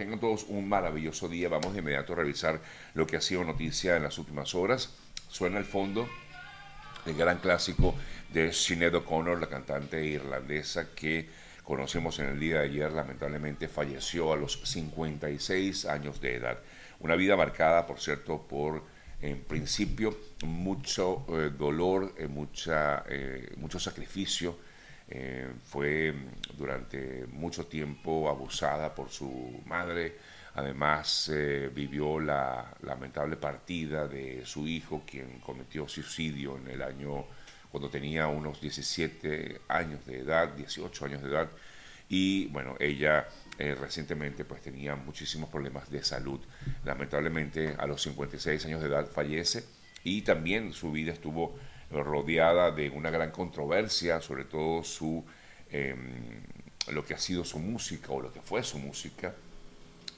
tengan todos un maravilloso día. Vamos de inmediato a revisar lo que ha sido noticia en las últimas horas. Suena el fondo el gran clásico de Sinead O'Connor, la cantante irlandesa que conocemos en el día de ayer, lamentablemente falleció a los 56 años de edad. Una vida marcada, por cierto, por, en principio, mucho eh, dolor, eh, mucha, eh, mucho sacrificio. Fue durante mucho tiempo abusada por su madre. Además, vivió la lamentable partida de su hijo, quien cometió suicidio en el año cuando tenía unos 17 años de edad, 18 años de edad, y bueno, ella eh, recientemente pues tenía muchísimos problemas de salud. Lamentablemente a los 56 años de edad fallece y también su vida estuvo rodeada de una gran controversia, sobre todo su, em, lo que ha sido su música o lo que fue su música,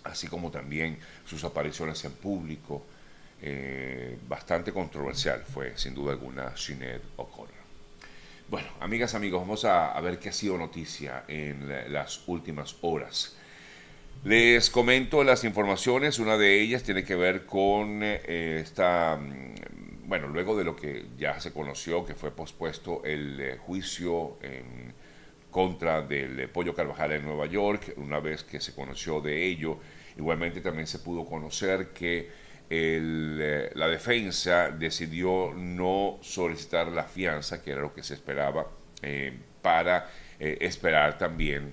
así como también sus apariciones en público, eh, bastante controversial fue, sin duda alguna, Sinead O'Connor. Bueno, amigas, amigos, vamos a, ver qué ha sido noticia en las últimas horas. Les comento las informaciones, una de ellas tiene que ver con eh, esta, mm, bueno, luego de lo que ya se conoció, que fue pospuesto el eh, juicio en contra del Pollo Carvajal en Nueva York, una vez que se conoció de ello, igualmente también se pudo conocer que eh, la defensa decidió no solicitar la fianza, que era lo que se esperaba, eh, para eh, esperar también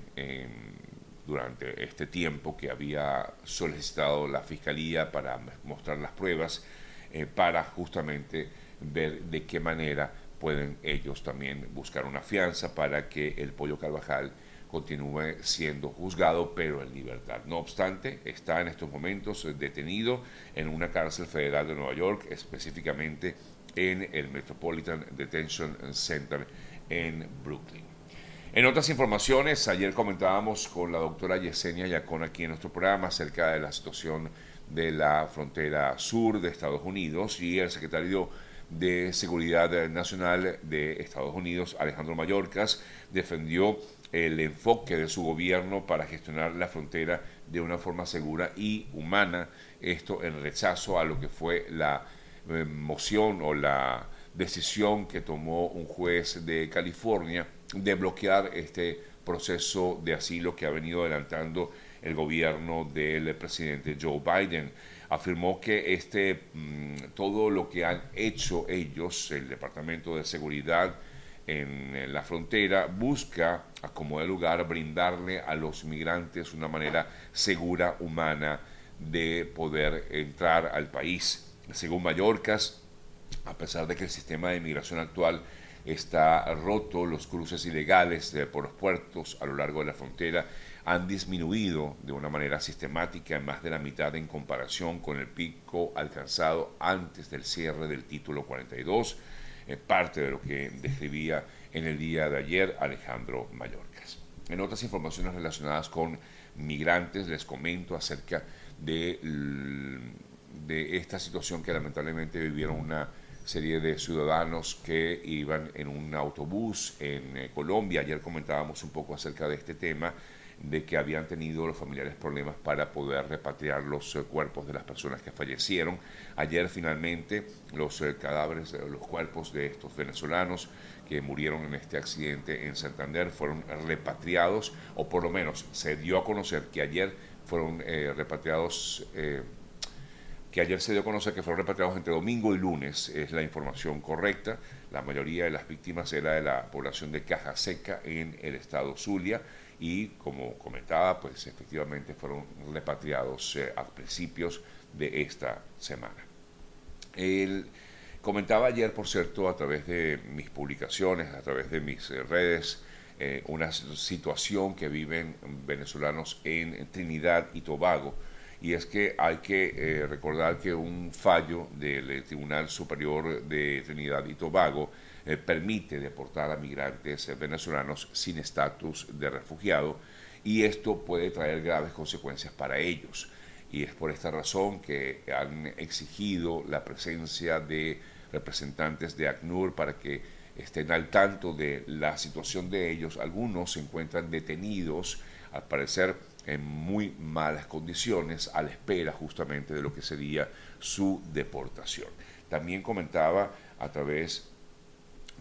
durante este tiempo que había solicitado la fiscalía para mostrar las pruebas, para justamente ver de qué manera pueden ellos también buscar una fianza para que el pollo Carvajal continúe siendo juzgado, pero en libertad. No obstante, está en estos momentos detenido en una cárcel federal de Nueva York, específicamente en el Metropolitan Detention Center en Brooklyn. En otras informaciones, ayer comentábamos con la doctora Yesenia Yacón aquí en nuestro programa acerca de la situación de la frontera sur de Estados Unidos y el secretario de Seguridad Nacional de Estados Unidos, Alejandro Mayorkas, defendió el enfoque de su gobierno para gestionar la frontera de una forma segura y humana, esto en rechazo a lo que fue la eh, moción o la decisión que tomó un juez de California de bloquear este proceso de asilo que ha venido adelantando el gobierno del presidente Joe Biden. Afirmó que este, mm, todo lo que han hecho ellos, el Departamento de Seguridad, en la frontera busca, como de lugar, brindarle a los migrantes una manera segura, humana, de poder entrar al país. Según Mallorcas, a pesar de que el sistema de inmigración actual está roto, los cruces ilegales por los puertos a lo largo de la frontera han disminuido de una manera sistemática en más de la mitad en comparación con el pico alcanzado antes del cierre del título 42 parte de lo que describía en el día de ayer Alejandro Mallorcas. En otras informaciones relacionadas con migrantes, les comento acerca de, esta situación que lamentablemente vivieron una serie de ciudadanos que iban en un autobús en eh, Colombia. Ayer comentábamos un poco acerca de este tema de que habían tenido los familiares problemas para poder repatriar los eh, cuerpos de las personas que fallecieron. Ayer finalmente los eh, cadáveres, los cuerpos de estos venezolanos que murieron en este accidente en Santander fueron repatriados, o por lo menos se dio a conocer que ayer fueron eh, repatriados que ayer se dio a conocer que fueron repatriados entre domingo y lunes, es la información correcta. La mayoría de las víctimas era de la población de Caja Seca en el estado Zulia y como comentaba, pues efectivamente fueron repatriados eh, a principios de esta semana. Él comentaba ayer, por cierto, a través de mis publicaciones, a través de mis eh, redes, eh, una situación que viven venezolanos en Trinidad y Tobago, y es que hay que recordar que un fallo del Tribunal Superior de Trinidad y Tobago eh, permite deportar a migrantes venezolanos sin estatus de refugiado y esto puede traer graves consecuencias para ellos. Y es por esta razón que han exigido la presencia de representantes de ACNUR para que estén al tanto de la situación de ellos. Algunos se encuentran detenidos, al parecer en muy malas condiciones a la espera justamente de lo que sería su deportación. También comentaba a través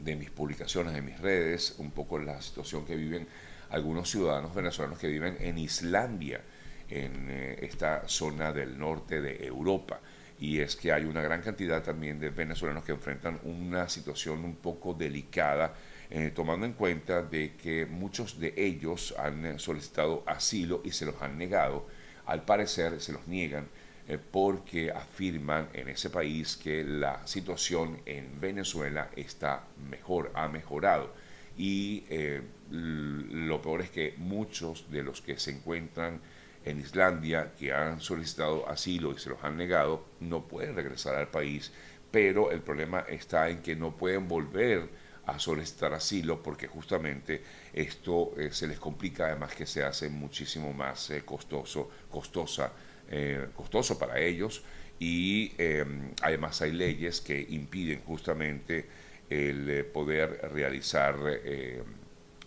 de mis publicaciones, de mis redes, un poco la situación que viven algunos ciudadanos venezolanos que viven en Islandia, en eh, esta zona del norte de Europa. Y es que hay una gran cantidad también de venezolanos que enfrentan una situación un poco delicada, eh, tomando en cuenta de que muchos de ellos han eh, solicitado asilo y se los han negado. Al parecer se los niegan porque afirman en ese país que la situación en Venezuela está mejor, ha mejorado. Y lo peor es que muchos de los que se encuentran en Islandia, que han solicitado asilo y se los han negado, no pueden regresar al país, pero el problema está en que no pueden volver a solicitar asilo porque justamente esto eh, se les complica además que se hace muchísimo más eh, costoso, costosa, eh, costoso para ellos y em, además hay leyes que impiden justamente el poder realizar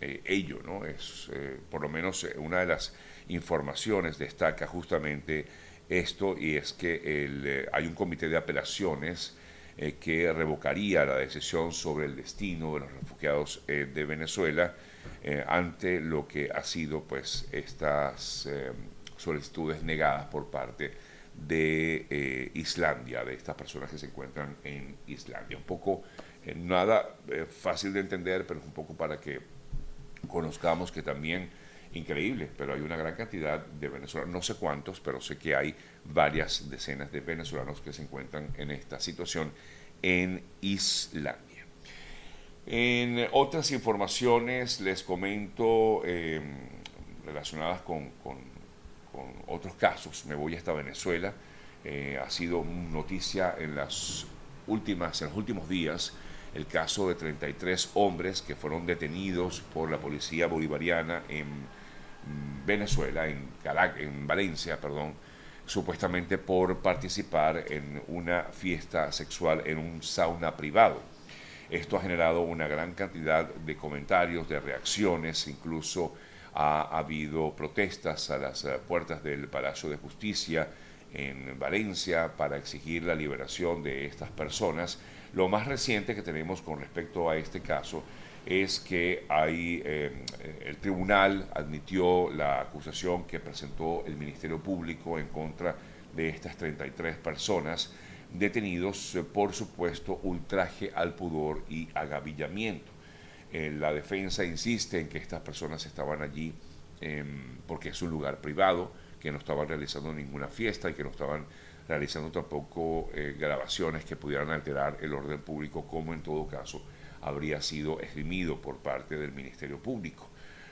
ello, ¿no? Es por lo menos una de las informaciones destaca justamente esto y es que eh, hay un comité de apelaciones eh, que revocaría la decisión sobre el destino de los refugiados eh, de Venezuela ante lo que ha sido pues estas solicitudes negadas por parte de Islandia, de estas personas que se encuentran en Islandia. Un poco, nada fácil de entender, pero es un poco para que conozcamos que también increíble, pero hay una gran cantidad de venezolanos, no sé cuántos, pero sé que hay varias decenas de venezolanos que se encuentran en esta situación en Islandia. En otras informaciones les comento relacionadas con, otros casos, me voy hasta Venezuela, eh, ha sido noticia en las últimas, en los últimos días, el caso de 33 hombres que fueron detenidos por la policía bolivariana en Venezuela, en, en Valencia, perdón, supuestamente por participar en una fiesta sexual en un sauna privado. Esto ha generado una gran cantidad de comentarios, de reacciones, incluso ha habido protestas a las eh, puertas del Palacio de Justicia en Valencia para exigir la liberación de estas personas. Lo más reciente que tenemos con respecto a este caso es que eh, el tribunal admitió la acusación que presentó el Ministerio Público en contra de estas 33 personas detenidos eh, por supuesto ultraje al pudor y agavillamiento. Eh, la defensa insiste en que estas personas estaban allí em, porque es un lugar privado, que no estaban realizando ninguna fiesta y que no estaban realizando tampoco grabaciones que pudieran alterar el orden público, como en todo caso habría sido esgrimido por parte del Ministerio Público.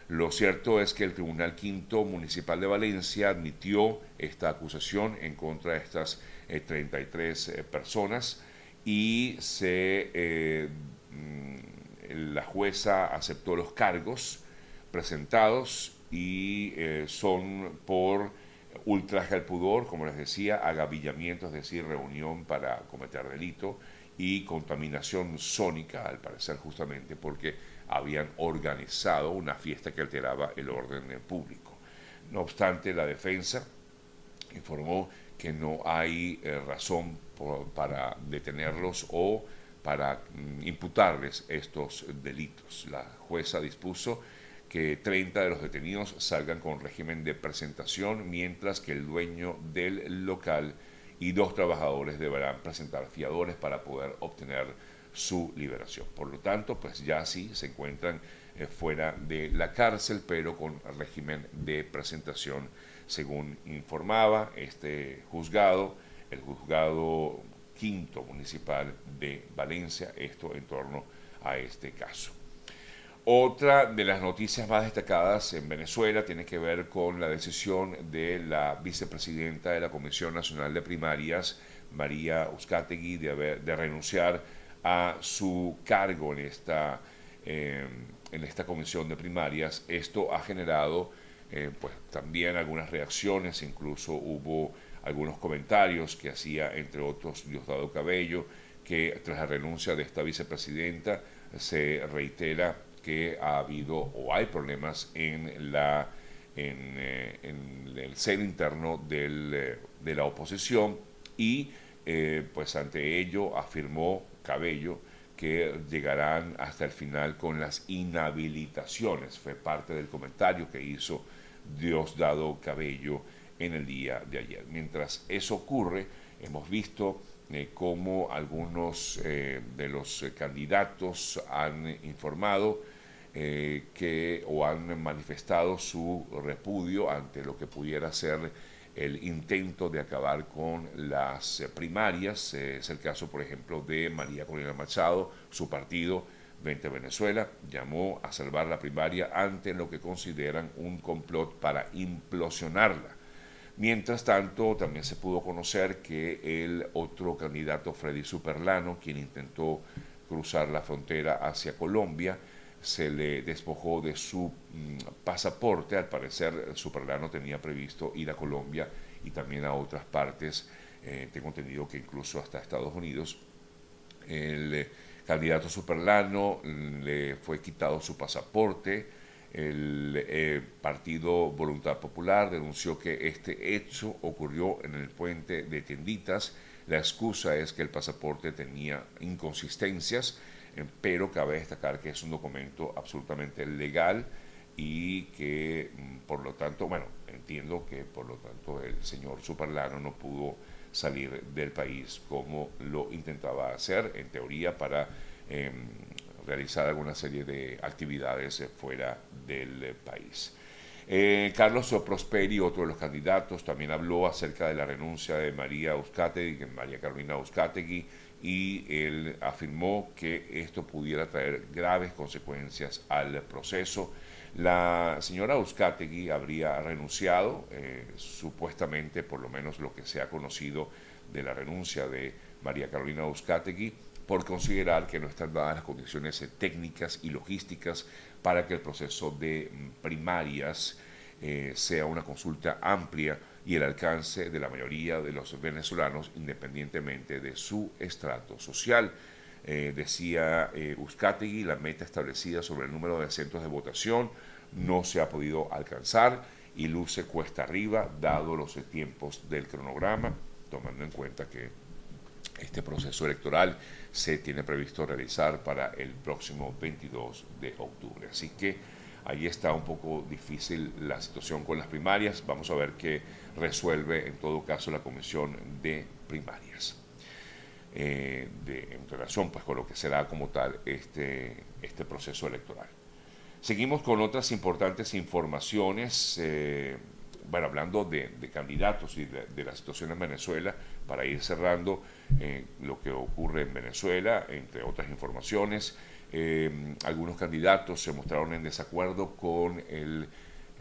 Lo cierto es que el Tribunal Quinto Municipal de Valencia admitió esta acusación en contra de estas 33 eh, eh, personas y se, eh, mm, la jueza aceptó los cargos presentados y son por ultraje al pudor, como les decía, agavillamiento, es decir, reunión para cometer delito, y contaminación sónica, al parecer justamente porque habían organizado una fiesta que alteraba el orden público. No obstante, la defensa informó que no hay eh, razón para detenerlos o para mm, imputarles estos delitos. La jueza dispuso que 30 de los detenidos salgan con régimen de presentación, mientras que el dueño del local y dos trabajadores deberán presentar fiadores para poder obtener su liberación. Por lo tanto, pues ya sí se encuentran eh, fuera de la cárcel, pero con régimen de presentación, según informaba este juzgado, el juzgado quinto municipal de Valencia, esto en torno a este caso. Otra de las noticias más destacadas en Venezuela tiene que ver con la decisión de la vicepresidenta de la Comisión Nacional de Primarias, María Uzcategui, de, de renunciar a su cargo en esta, eh, en esta comisión de primarias. Esto ha generado eh, pues, también algunas reacciones, incluso hubo algunos comentarios que hacía, entre otros, Diosdado Cabello, que tras la renuncia de esta vicepresidenta se reitera que ha habido o hay problemas en la en, el seno interno de la oposición y pues ante ello afirmó Cabello que llegarán hasta el final con las inhabilitaciones. Fue parte del comentario que hizo Diosdado Cabello en el día de ayer. Mientras eso ocurre, hemos visto eh, cómo algunos eh, de los eh, candidatos han informado que o han manifestado su repudio ante lo que pudiera ser el intento de acabar con las primarias. es el caso, por ejemplo, de María Corina Machado, su partido 20 Venezuela llamó a salvar la primaria ante lo que consideran un complot para implosionarla. Mientras tanto, también se pudo conocer que el otro candidato, Freddy Superlano, quien intentó cruzar la frontera hacia Colombia, se le despojó de su mm, pasaporte. Al parecer, Superlano tenía previsto ir a Colombia y también a otras partes. Eh, tengo entendido que incluso hasta Estados Unidos. El candidato Superlano le fue quitado su pasaporte. El eh, Partido Voluntad Popular denunció que este hecho ocurrió en el puente de Tienditas. La excusa es que el pasaporte tenía inconsistencias eh, pero cabe destacar que es un documento absolutamente legal y que mm, por lo tanto, bueno, entiendo que por lo tanto el señor Superlano no pudo salir del país como lo intentaba hacer en teoría para em, realizar alguna serie de actividades fuera del país. Eh, Carlos Prosperi, otro de los candidatos, también habló acerca de la renuncia de María Euskategui, María Carolina Euskategui, y él afirmó que esto pudiera traer graves consecuencias al proceso. La señora Euskategui habría renunciado, eh, supuestamente, por lo menos lo que se ha conocido de la renuncia de María Carolina Euskategui, por considerar que no están dadas las condiciones técnicas y logísticas para que el proceso de primarias eh, sea una consulta amplia y el alcance de la mayoría de los venezolanos independientemente de su estrato social. Eh, decía eh, la meta establecida sobre el número de asientos de votación no se ha podido alcanzar y luce cuesta arriba dado los tiempos del cronograma, tomando en cuenta que este proceso electoral se tiene previsto realizar para el próximo 22 de octubre. Así que ahí está un poco difícil la situación con las primarias. Vamos a ver qué resuelve en todo caso la comisión de primarias. Eh, en relación pues con lo que será como tal este, este proceso electoral. Seguimos con otras importantes informaciones, eh, bueno, hablando de, candidatos y de, la situación en Venezuela, para ir cerrando eh, lo que ocurre en Venezuela, entre otras informaciones, algunos candidatos se mostraron en desacuerdo con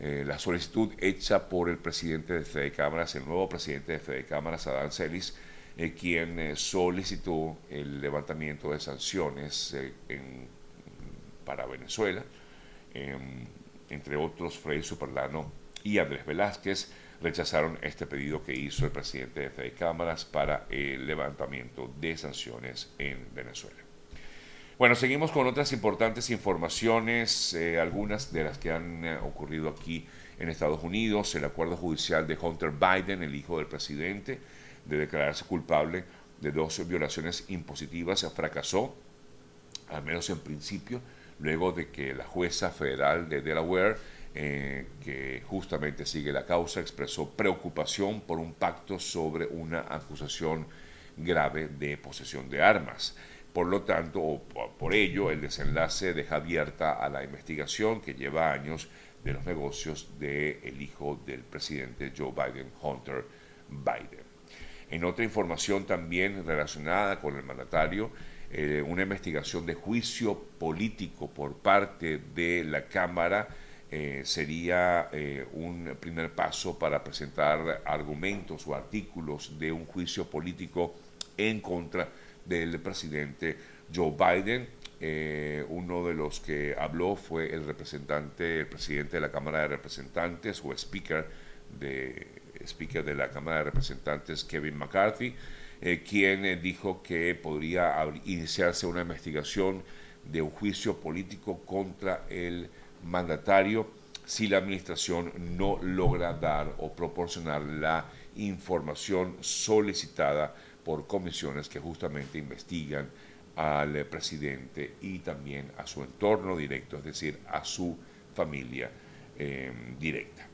eh, la solicitud hecha por el presidente de Fede Cámaras, el nuevo presidente de Fede Cámaras, Adán Celis, eh, quien eh, solicitó el levantamiento de sanciones para Venezuela, em, entre otros Frei Superlano y Andrés Velázquez rechazaron este pedido que hizo el presidente de Fede Cámaras para el levantamiento de sanciones en Venezuela. Bueno, seguimos con otras importantes informaciones, eh, algunas de las que han eh, ocurrido aquí en Estados Unidos. El acuerdo judicial de Hunter Biden, el hijo del presidente, de declararse culpable de dos violaciones impositivas, fracasó, al menos en principio, luego de que la jueza federal de Delaware, eh, que justamente sigue la causa, expresó preocupación por un pacto sobre una acusación grave de posesión de armas. Por lo tanto, o por ello, el desenlace deja abierta a la investigación que lleva años de los negocios del hijo del presidente Joe Biden, Hunter Biden. En otra información también relacionada con el mandatario, eh, una investigación de juicio político por parte de la Cámara eh, sería eh, un primer paso para presentar argumentos o artículos de un juicio político en contra del presidente Joe Biden. Eh, uno de los que habló fue el representante, el presidente de la Cámara de Representantes o speaker de, speaker de la Cámara de Representantes, Kevin McCarthy, quien dijo que podría iniciarse una investigación de un juicio político contra el mandatario si la administración no logra dar o proporcionar la información solicitada por comisiones que justamente investigan al presidente y también a su entorno directo, es decir, a su familia eh, directa.